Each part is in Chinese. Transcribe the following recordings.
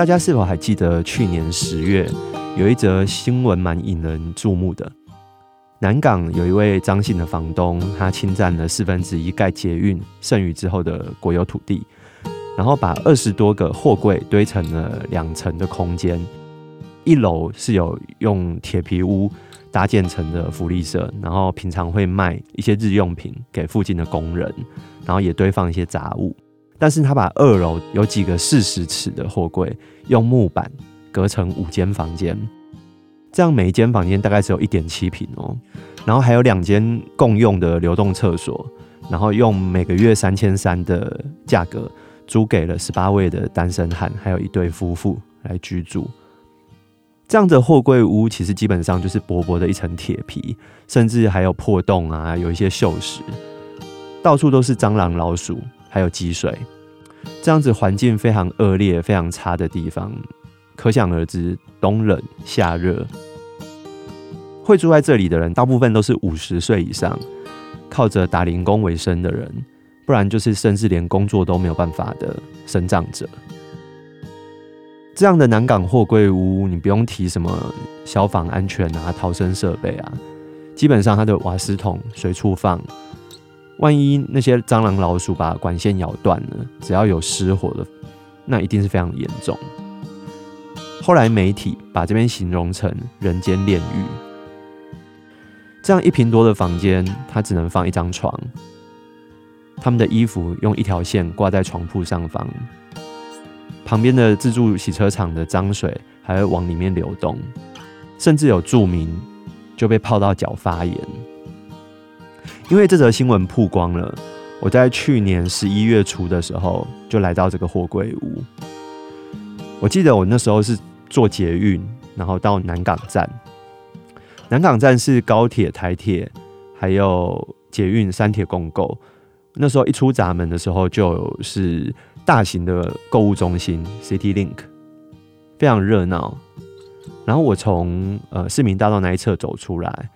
大家是否还记得去年十月有一则新闻蛮引人注目的？南港有一位张姓的房东，他侵占了四分之一盖捷运剩余之后的国有土地，然后把二十多个货柜堆成了两层的空间。一楼是有用铁皮屋搭建成的福利社，然后平常会卖一些日用品给附近的工人，然后也堆放一些杂物。但是他把二楼有几个四十尺的货柜用木板隔成五间房间，这样每一间房间大概只有一点七坪哦，然后还有两间共用的流动厕所，然后用每个月三千三的价格租给了十八位的单身汉，还有一对夫妇来居住。这样的货柜屋其实基本上就是薄薄的一层铁皮，甚至还有破洞啊，有一些锈蚀，到处都是蟑螂、老鼠，还有积水。这样子环境非常恶劣、非常差的地方，可想而知，冬冷夏热。会住在这里的人，大部分都是五十岁以上，靠着打零工为生的人，不然就是甚至连工作都没有办法的生长者。这样的南港货柜屋，你不用提什么消防安全啊、逃生设备啊，基本上它的瓦斯桶随处放，万一那些蟑螂、老鼠把管线咬断了，只要有失火的，那一定是非常严重。后来媒体把这边形容成人间炼狱。这样一坪多的房间，它只能放一张床，他们的衣服用一条线挂在床铺上方。旁边的自助洗车场的脏水还会往里面流动，甚至有住民就被泡到脚发炎。因为这则新闻曝光了，我在去年十一月初的时候就来到这个货柜屋。我记得我那时候是坐捷运，然后到南港站。南港站是高铁、台铁还有捷运三铁共构。那时候一出闸门的时候，就是。大型的购物中心 City Link 非常热闹，然后我从呃市民大道那一侧走出来，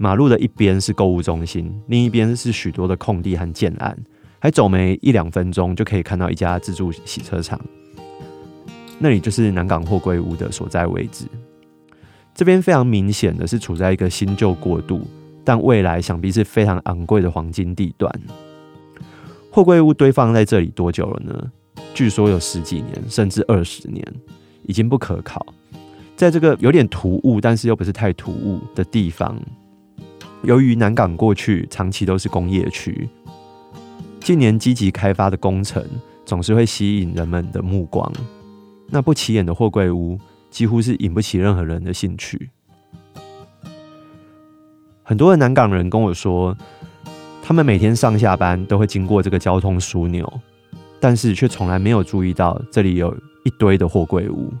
马路的一边是购物中心，另一边是许多的空地和建案，还走没一两分钟就可以看到一家自助洗车场，那里就是南港货柜屋的所在位置。这边非常明显的是处在一个新旧过渡，但未来想必是非常昂贵的黄金地段。货柜屋堆放在这里多久了呢？据说有十几年，甚至二十年，已经不可考。在这个有点突兀，但是又不是太突兀的地方，由于南港过去长期都是工业区，近年积极开发的工程总是会吸引人们的目光。那不起眼的货柜屋，几乎是引不起任何人的兴趣。很多的南港人跟我说，他们每天上下班都会经过这个交通枢纽，但是却从来没有注意到这里有一堆的货柜屋，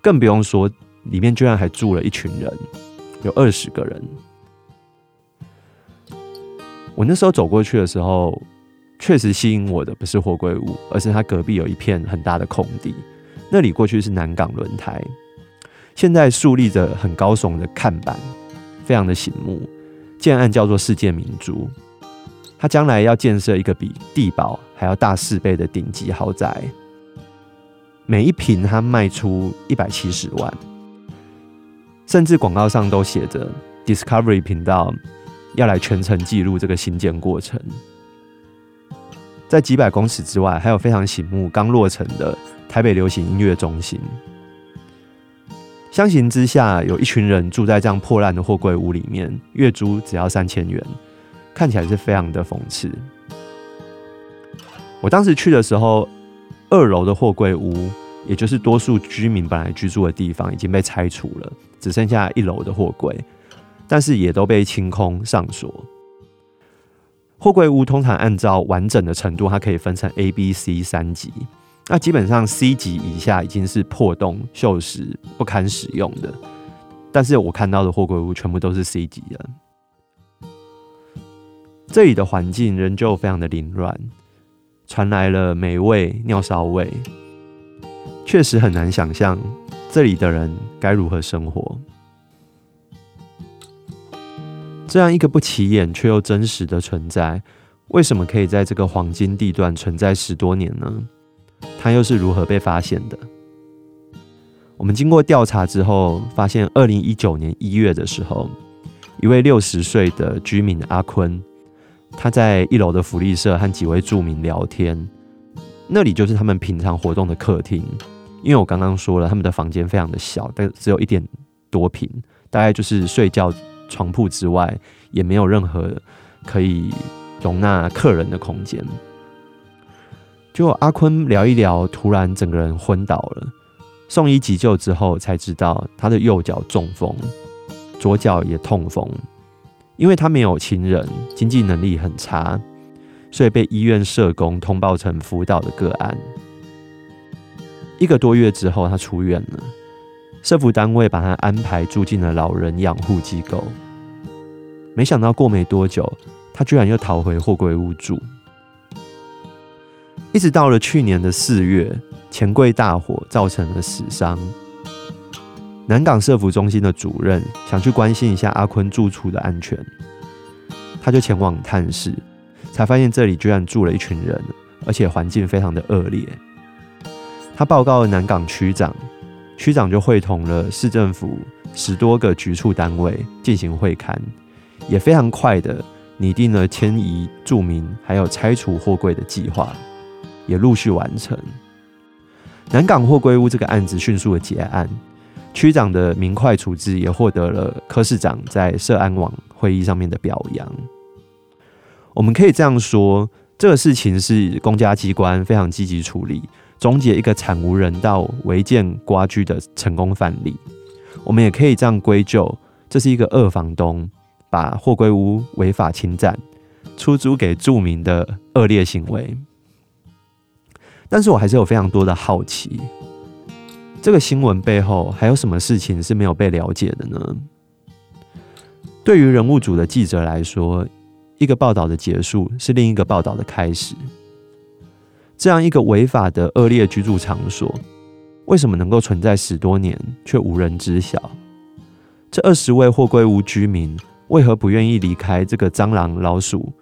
更不用说里面居然还住了一群人，有二十个人。我那时候走过去的时候，确实吸引我的不是货柜屋，而是它隔壁有一片很大的空地，那里过去是南港轮胎，现在竖立着很高耸的看板，非常的醒目，建案叫做世界明珠。它将来要建设一个比地堡还要大四倍的顶级豪宅，每一坪它卖出一百七十万，甚至广告上都写着 Discovery 频道要来全程记录这个新建过程。在几百公尺之外，还有非常醒目刚落成的台北流行音乐中心。相形之下，有一群人住在这样破烂的货柜屋里面，月租只要三千元。看起来是非常的讽刺。我当时去的时候，二楼的货柜屋，也就是多数居民本来居住的地方，已经被拆除了，只剩下一楼的货柜。但是也都被清空上锁。货柜屋通常按照完整的程度，它可以分成 A、B、C 三级。那基本上 C 级以下已经是破洞、锈蚀、不堪使用的。但是我看到的货柜屋全部都是 C 级的。这里的环境仍旧非常的凌乱，传来了霉味、尿骚味，确实很难想象这里的人该如何生活。这样一个不起眼却又真实的存在，为什么可以在这个黄金地段存在十多年呢？它又是如何被发现的？我们经过调查之后，发现二零一九年一月的时候，一位六十岁的居民阿坤，他在一楼的福利社和几位住民聊天，那里就是他们平常活动的客厅。因为我刚刚说了，他们的房间非常的小，但只有一点多平，大概就是睡觉。床铺之外，也没有任何可以容纳客人的空间。就阿坤聊一聊，突然整个人昏倒了。送医急救之后，才知道他的右脚中风，左脚也痛风。因为他没有亲人，经济能力很差，所以被医院社工通报成辅导的个案。一个多月之后，他出院了。社福单位把他安排住进了老人养护机构，没想到过没多久，他居然又逃回货柜屋住。一直到了去年的四月，钱柜大火造成了死伤。南港社福中心的主任想去关心一下阿坤住处的安全，他就前往探视，才发现这里居然住了一群人，而且环境非常的恶劣。他报告了南港区长。区长就会同了市政府十多个局处单位进行会勘，也非常快的拟定了迁移住民还有拆除货柜的计划，也陆续完成。南港货柜屋这个案子迅速的结案，区长的明快处置也获得了柯市长在社安网会议上面的表扬。我们可以这样说，这个事情是公家机关非常积极处理。终结一个惨无人道违建刮居的成功范例，我们也可以这样归咎：这是一个二房东把货柜屋违法侵占、出租给住民的恶劣行为。但是我还是有非常多的好奇，这个新闻背后还有什么事情是没有被了解的呢？对于人物组的记者来说，一个报道的结束是另一个报道的开始。这样一个违法的恶劣居住场所，为什么能够存在十多年却无人知晓？这二十位货柜屋居民为何不愿意离开这个蟑螂、老鼠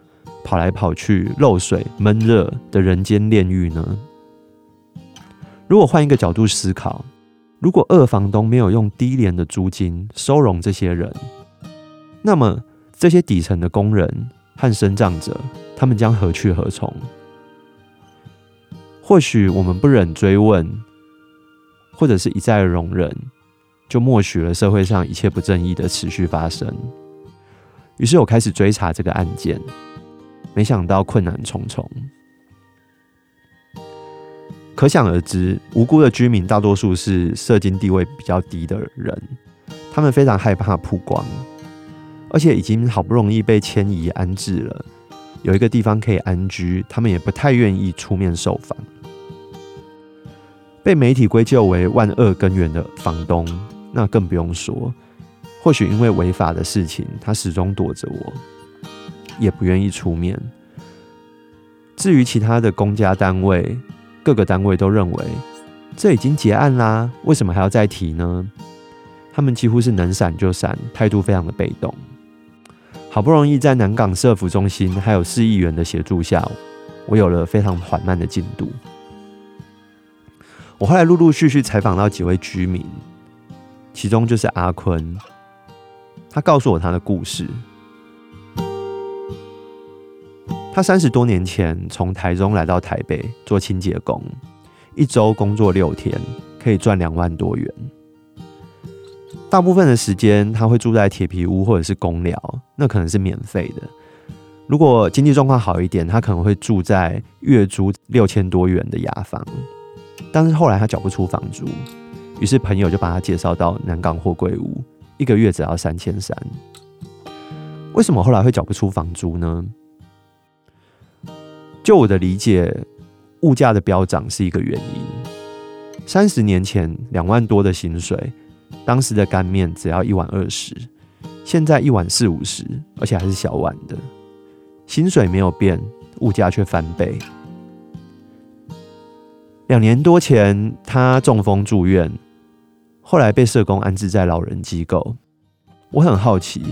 跑来跑去、漏水、闷热的人间炼狱呢？如果换一个角度思考，如果二房东没有用低廉的租金收容这些人，那么这些底层的工人和身障者，他们将何去何从？或许我们不忍追问，或者是一再容忍，就默许了社会上一切不正义的持续发生。于是我开始追查这个案件，没想到困难重重。可想而知，无辜的居民大多数是社经地位比较低的人，他们非常害怕曝光，而且已经好不容易被迁移安置了，有一个地方可以安居，他们也不太愿意出面受访。被媒体归咎为万恶根源的房东，那更不用说。或许因为违法的事情，他始终躲着我，也不愿意出面。至于其他的公家单位，各个单位都认为这已经结案啦，为什么还要再提呢？他们几乎是能闪就闪，态度非常的被动。好不容易在南港社福中心还有市议员的协助下，我有了非常缓慢的进度。我后来陆陆续续采访到几位居民，其中就是阿坤，他告诉我他的故事。他三十多年前从台中来到台北做清洁工，一周工作六天，可以赚两万多元。大部分的时间他会住在铁皮屋或者是公寮，那可能是免费的。如果经济状况好一点，他可能会住在月租六千多元的雅房。但是后来他缴不出房租，于是朋友就把他介绍到南港货柜屋，一个月只要三千三。为什么后来会缴不出房租呢？就我的理解，物价的飙涨是一个原因。三十年前两万多的薪水，当时的干面只要一碗二十，现在一碗四五十，而且还是小碗的。薪水没有变，物价却翻倍。两年多前，他中风住院，后来被社工安置在老人机构。我很好奇，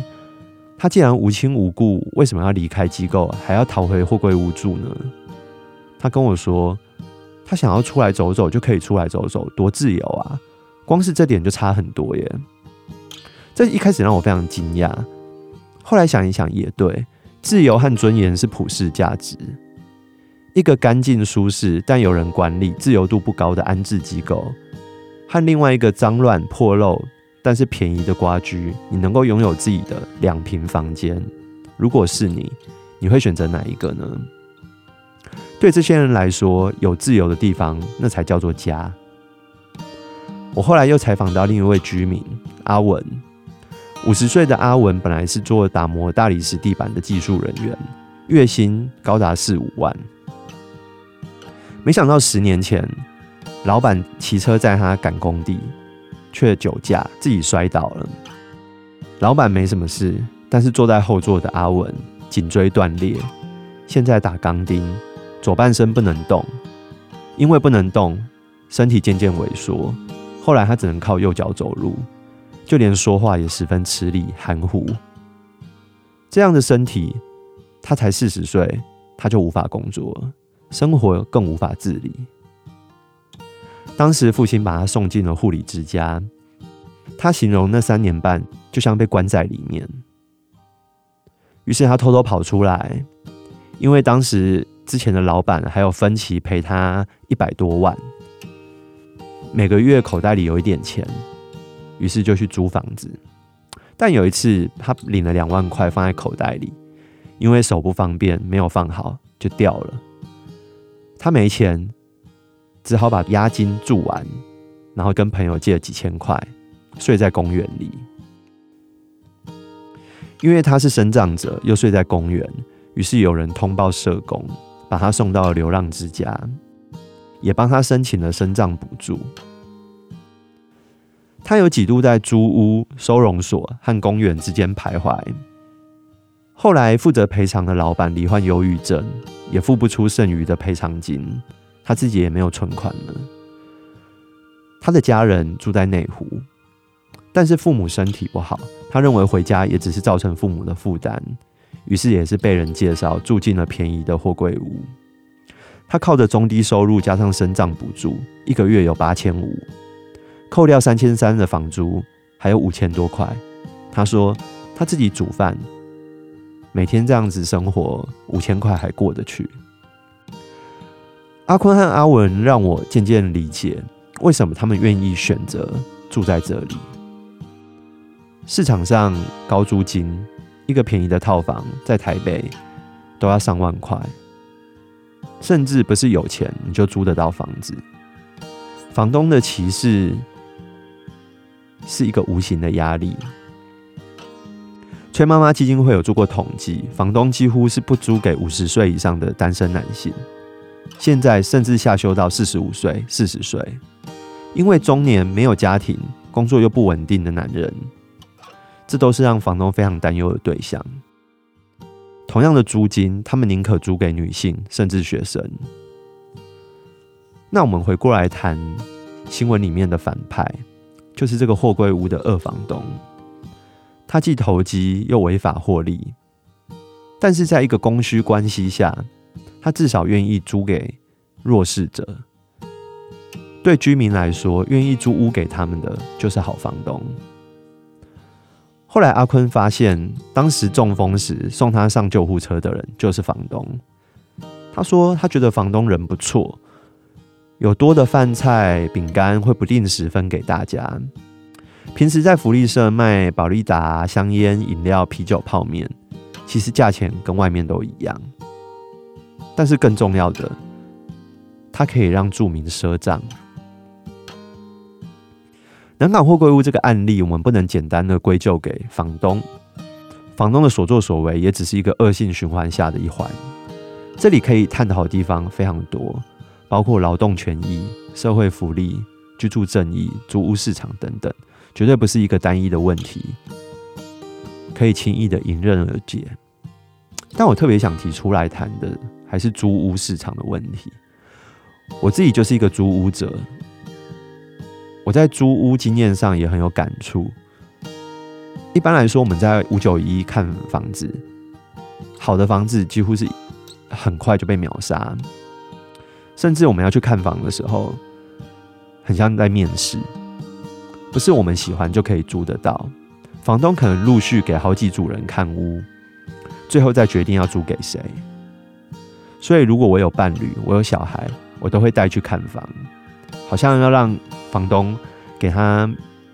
他既然无亲无故，为什么要离开机构，还要逃回货柜屋住呢？他跟我说。他想要出来走走，就可以出来走走，多自由啊！光是这点就差很多耶。这一开始让我非常惊讶，后来想一想也对，自由和尊严是普世价值。一个干净舒适但有人管理、自由度不高的安置机构，和另外一个脏乱破漏但是便宜的瓜居，你能够拥有自己的两平房间。如果是你，你会选择哪一个呢？对这些人来说，有自由的地方，那才叫做家。我后来又采访到另一位居民阿文，五十岁的阿文本来是做打磨大理石地板的技术人员，月薪高达四五万。没想到十年前，老板骑车载他赶工地，却酒驾自己摔倒了。老板没什么事，但是坐在后座的阿文颈椎断裂，现在打钢钉。左半身不能动，因为不能动，身体渐渐萎缩。后来他只能靠右脚走路，就连说话也十分吃力、含糊。这样的身体，他才四十岁，他就无法工作，生活更无法自理。当时父亲把他送进了护理之家，他形容那三年半就像被关在里面。于是他偷偷跑出来，因为当时。之前的老板还有分期赔他一百多万，每个月口袋里有一点钱，于是就去租房子。但有一次他领了两万块放在口袋里，因为手不方便没有放好就掉了。他没钱，只好把押金住完，然后跟朋友借了几千块，睡在公园里。因为他是身障者，又睡在公园，于是有人通报社工。把他送到了流浪之家，也帮他申请了身障补助。他有几度在租屋、收容所和公园之间徘徊。后来负责赔偿的老板罹患忧郁症，也付不出剩余的赔偿金，他自己也没有存款了。他的家人住在内湖，但是父母身体不好，他认为回家也只是造成父母的负担。于是也是被人介绍住进了便宜的货柜屋。他靠着中低收入加上身障补助，一个月有八千五，扣掉三千三的房租，还有五千多块。他说他自己煮饭，每天这样子生活，五千块还过得去。阿坤和阿文让我渐渐理解为什么他们愿意选择住在这里。市场上高租金。一个便宜的套房在台北都要上万块，甚至不是有钱你就租得到房子。房东的歧视是一个无形的压力。崔妈妈基金会有做过统计，房东几乎是不租给五十岁以上的单身男性，现在甚至下修到四十五岁、四十岁，因为中年没有家庭、工作又不稳定的男人。这都是让房东非常担忧的对象。同样的租金，他们宁可租给女性，甚至学生。那我们回过来谈新闻里面的反派，就是这个货柜屋的二房东。他既投机又违法获利，但是在一个供需关系下，他至少愿意租给弱势者。对居民来说，愿意租屋给他们的就是好房东。后来阿坤发现，当时中风时送他上救护车的人就是房东。他说他觉得房东人不错，有多的饭菜、饼干会不定时分给大家。平时在福利社卖保利达、香烟、饮料、啤酒、泡面，其实价钱跟外面都一样。但是更重要的，它可以让住民赊账。南港货柜屋这个案例，我们不能简单的归咎给房东。房东的所作所为也只是一个恶性循环下的一环。这里可以探讨的地方非常多，包括劳动权益、社会福利、居住正义、租屋市场等等，绝对不是一个单一的问题，可以轻易的迎刃而解。但我特别想提出来谈的，还是租屋市场的问题。我自己就是一个租屋者，我在租屋经验上也很有感触。一般来说，我们在五九一看房子，好的房子几乎是很快就被秒杀，甚至我们要去看房的时候，很像在面试，不是我们喜欢就可以租得到。房东可能陆续给好几组人看屋，最后再决定要租给谁。所以，如果我有伴侣，我有小孩，我都会带去看房，好像要让房东给他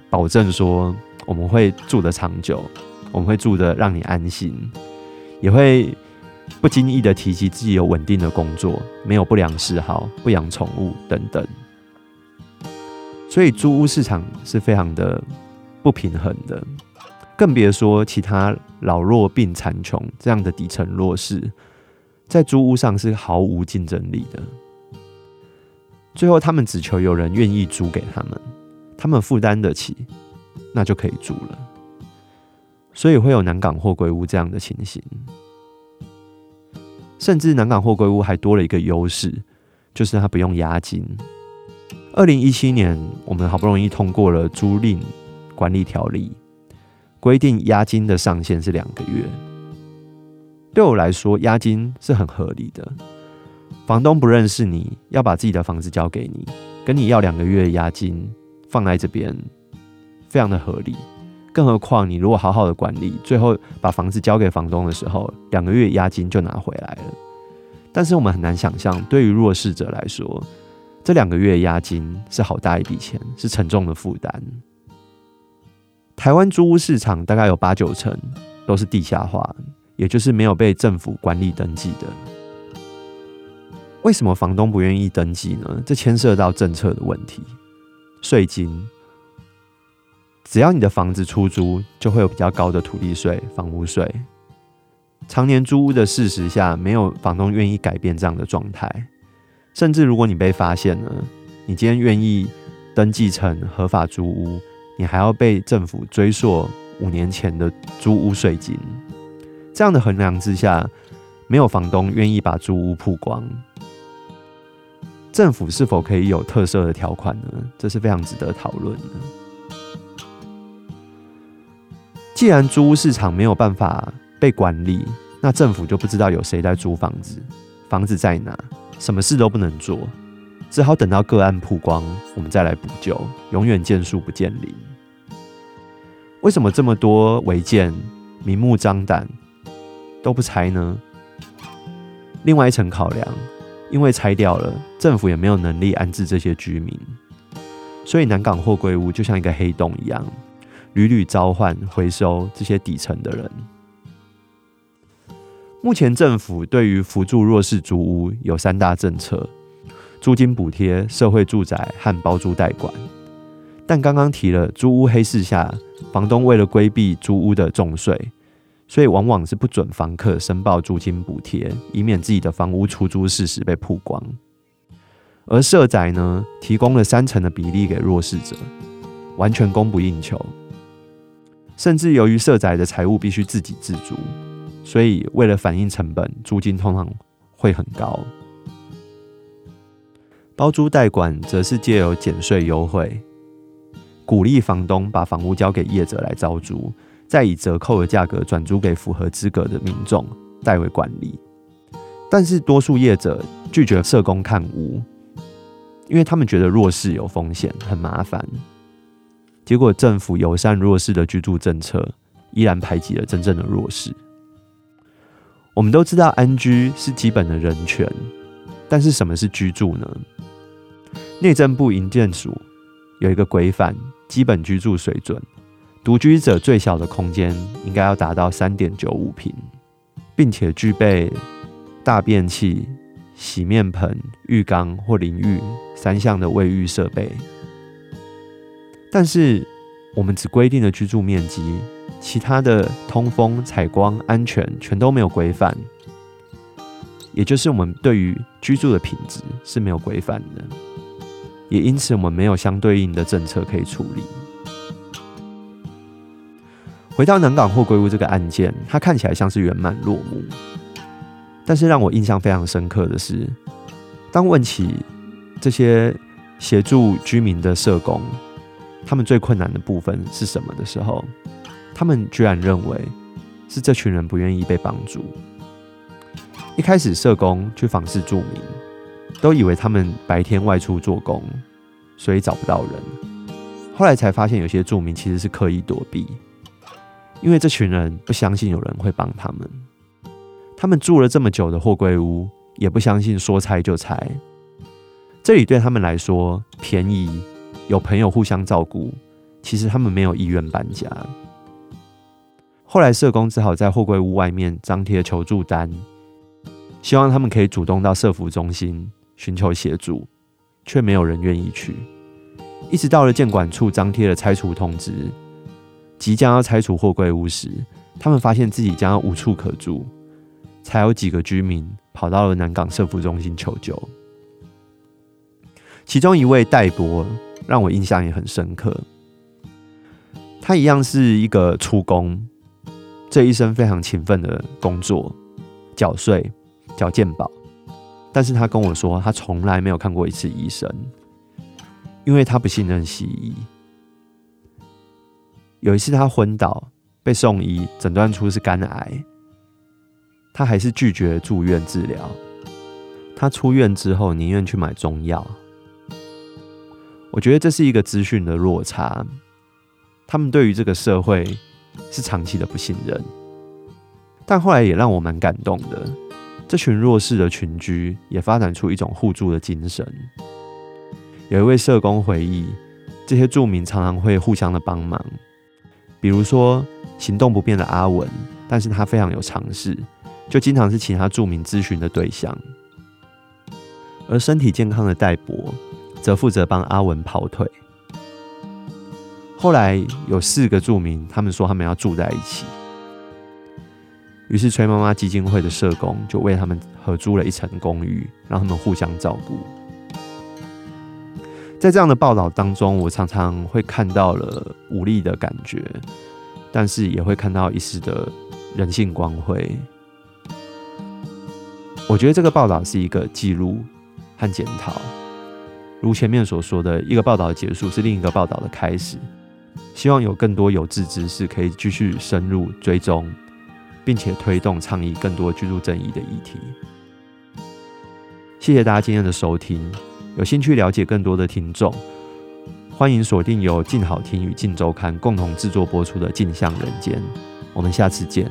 保证说，我们会住得长久，我们会住得让你安心，也会不经意的提及自己有稳定的工作，没有不良嗜好，不养宠物等等。所以，租屋市场是非常的不平衡的，更别说其他老弱病残穷这样的底层弱势。在租屋上是毫无竞争力的，最后他们只求有人愿意租给他们，他们负担得起，那就可以租了。所以会有南港货柜屋这样的情形，甚至南港货柜屋还多了一个优势，就是它不用押金。二零一七年，我们好不容易通过了租赁管理条例，规定押金的上限是两个月。对我来说，押金是很合理的。房东不认识你，要把自己的房子交给你，跟你要两个月押金放在这边，非常的合理。更何况你如果好好的管理，最后把房子交给房东的时候，两个月押金就拿回来了。但是我们很难想象，对于弱势者来说，这两个月押金是好大一笔钱，是沉重的负担。台湾租屋市场大概有八九成都是地下化。也就是没有被政府管理登记的，为什么房东不愿意登记呢？这牵涉到政策的问题，税金。只要你的房子出租，就会有比较高的土地税、房屋税。常年租屋的事实下，没有房东愿意改变这样的状态。甚至如果你被发现了，你今天愿意登记成合法租屋，你还要被政府追溯五年前的租屋税金。这样的衡量之下，没有房东愿意把租屋曝光。政府是否可以有特色的条款呢？这是非常值得讨论的。既然租屋市场没有办法被管理，那政府就不知道有谁在租房子，房子在哪，什么事都不能做，只好等到个案曝光，我们再来补救，永远见树不见林。为什么这么多违建明目张胆？都不拆呢？另外一层考量，因为拆掉了，政府也没有能力安置这些居民，所以南港货柜屋就像一个黑洞一样，屡屡召唤回收这些底层的人。目前政府对于扶助弱势租屋有三大政策：租金补贴、社会住宅和包租代管。但刚刚提了租屋黑市下，房东为了规避租屋的重税。所以往往是不准房客申报租金补贴，以免自己的房屋出租事实被曝光。而社宅呢，提供了三成的比例给弱势者，完全供不应求。甚至由于社宅的财务必须自给自足，所以为了反映成本，租金通常会很高。包租代管则是借由减税优惠，鼓励房东把房屋交给业者来招租。再以折扣的价格转租给符合资格的民众代为管理，但是多数业者拒绝社工看屋，因为他们觉得弱势有风险，很麻烦。结果政府友善弱势的居住政策依然排挤了真正的弱势。我们都知道安居是基本的人权，但是什么是居住呢？内政部营建署有一个规范，基本居住水准。独居者最小的空间应该要达到三点九五平，并且具备大便器、洗面盆、浴缸或淋浴三项的卫浴设备。但是我们只规定了居住面积，其他的通风、采光、安全全都没有规范，也就是我们对于居住的品质是没有规范的，也因此我们没有相对应的政策可以处理。回到南港货柜屋这个案件，它看起来像是圆满落幕，但是让我印象非常深刻的是，当问起这些协助居民的社工，他们最困难的部分是什么的时候，他们居然认为是这群人不愿意被帮助。一开始社工去访视住民，都以为他们白天外出做工，所以找不到人。后来才发现，有些住民其实是刻意躲避，因为这群人不相信有人会帮他们。他们住了这么久的货柜屋，也不相信说拆就拆。这里对他们来说便宜。有朋友互相照顾，其实他们没有意愿搬家。后来社工只好在货柜屋外面张贴求助单，希望他们可以主动到社福中心寻求协助，却没有人愿意去。一直到了建管处张贴了拆除通知，即将要拆除货柜屋时，他们发现自己将要无处可住，才有几个居民跑到了南港社福中心求救。其中一位戴博。让我印象也很深刻。他一样是一个粗工，这一生非常勤奋的工作，缴税、缴健保。但是他跟我说，他从来没有看过一次医生，因为他不信任西医。有一次他昏倒，被送医，诊断出是肝癌，他还是拒绝住院治疗。他出院之后，宁愿去买中药。我觉得这是一个资讯的落差，他们对于这个社会是长期的不信任，但后来也让我蛮感动的。这群弱势的群居也发展出一种互助的精神。有一位社工回忆，这些住民常常会互相的帮忙，比如说行动不便的阿文，但是他非常有常识，就经常是其他住民咨询的对象，而身体健康的戴博。则负责帮阿文跑腿。后来有四个住民，他们说他们要住在一起，于是崔妈妈基金会的社工就为他们合租了一层公寓，让他们互相照顾。在这样的报道当中，我常常会看到了无力的感觉，但是也会看到一丝的人性光辉。我觉得这个报道是一个记录和检讨。如前面所说的，一个报道的结束是另一个报道的开始。希望有更多有志之士可以继续深入追踪，并且推动倡议更多居住正义的议题。谢谢大家今天的收听。有兴趣了解更多的听众，欢迎锁定由静好听与静周刊共同制作播出的《镜像人间》。我们下次见。